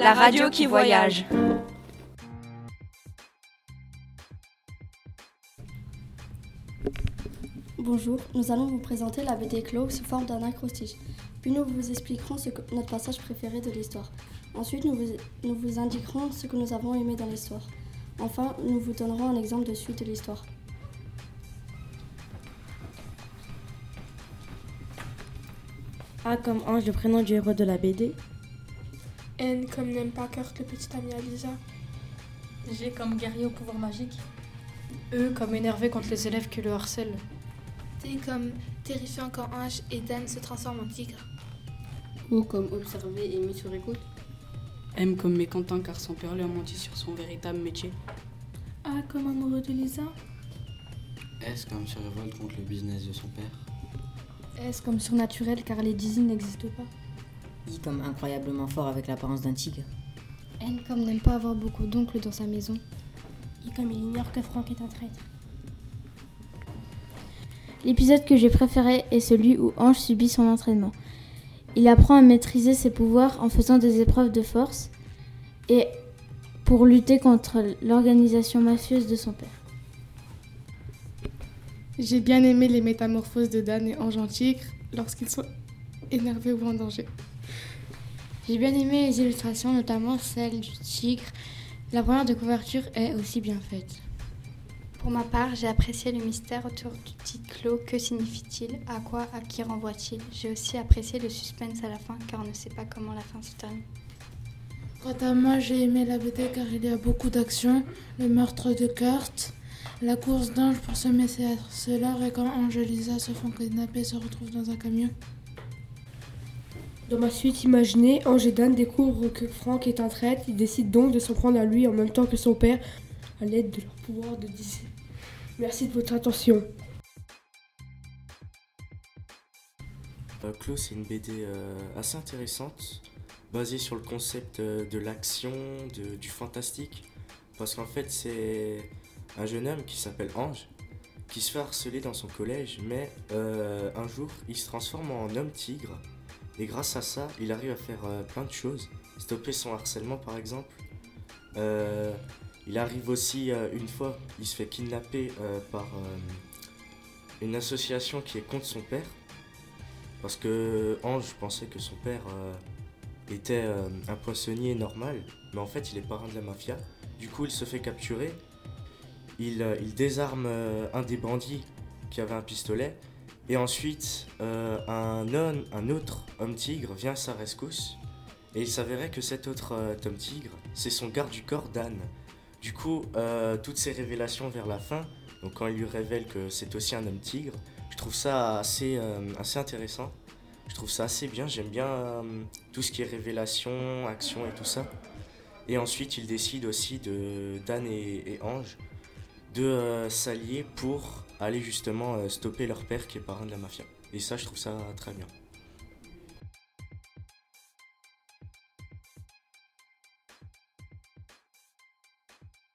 la radio qui voyage. Bonjour, nous allons vous présenter la BD Clos sous forme d'un acrostiche. Puis nous vous expliquerons ce que- notre passage préféré de l'histoire. Ensuite, nous vous, nous vous indiquerons ce que nous avons aimé dans l'histoire. Enfin, nous vous donnerons un exemple de suite de l'histoire. A comme Ange, le prénom du héros de la BD. N comme n'aime pas Kurt, le petit ami à Lisa. G comme guerrier au pouvoir magique. E comme énervé contre les élèves qui le harcèlent. T comme terrifiant quand Ange et Dan se transforment en tigre. O comme observé et mis sur écoute. M comme mécontent car son père lui a menti sur son véritable métier. A comme amoureux de Lisa. S comme se révolte contre le business de son père. S comme surnaturel car les Dizzy n'existent pas. I comme incroyablement fort avec l'apparence d'un tigre. N comme n'aime pas avoir beaucoup d'oncles dans sa maison. I comme il ignore que Franck est un traître. L'épisode que j'ai préféré est celui où Ange subit son entraînement. Il apprend à maîtriser ses pouvoirs en faisant des épreuves de force et pour lutter contre l'organisation mafieuse de son père. J'ai bien aimé les métamorphoses de Dan et Ange en tigre lorsqu'ils sont énervés ou en danger. J'ai bien aimé les illustrations, notamment celle du tigre. La première de couverture est aussi bien faite. Pour ma part, j'ai apprécié le mystère autour du titre clos. Que signifie-t-il? À quoi? À qui renvoie-t-il? J'ai aussi apprécié le suspense à la fin car on ne sait pas comment la fin se termine. Quant à moi, j'ai aimé la BD car il y a beaucoup d'action. Le meurtre de Kurt, la course d'Ange pour semer ses harceleurs et quand Ange et Lisa se font kidnapper et se retrouvent dans un camion. Dans ma suite imaginée, Ange et Dan découvrent que Franck est un traître. Ils décident donc de s'en prendre à lui en même temps que son père, à l'aide de leur pouvoir de DC. Merci de votre attention. Euh, Clos, c'est une BD euh, assez intéressante, basée sur le concept euh, de l'action, du fantastique. Parce qu'en fait, c'est un jeune homme qui s'appelle Ange, qui se fait harceler dans son collège, mais euh, un jour, il se transforme en homme tigre. Et grâce à ça, il arrive à faire euh, plein de choses. Stopper son harcèlement, par exemple. Euh, il arrive aussi, euh, une fois, il se fait kidnapper par une association qui est contre son père. Parce que Ange pensait que son père était un poissonnier normal, mais en fait il est parrain de la mafia. Du coup il se fait capturer, il, désarme un des bandits qui avait un pistolet, et ensuite euh, un, autre homme tigre vient à sa rescousse, et il s'avérait que cet autre euh, homme tigre, c'est son garde du corps Dan. Du coup, euh, toutes ces révélations vers la fin, donc quand il lui révèle que c'est aussi un homme tigre, je trouve ça assez, intéressant. Je trouve ça assez bien. J'aime bien tout ce qui est révélation, action et tout ça. Et ensuite, il décide aussi de Dan et, et Ange de euh, s'allier pour aller justement euh, stopper leur père qui est parrain de la mafia. Et ça, je trouve ça très bien.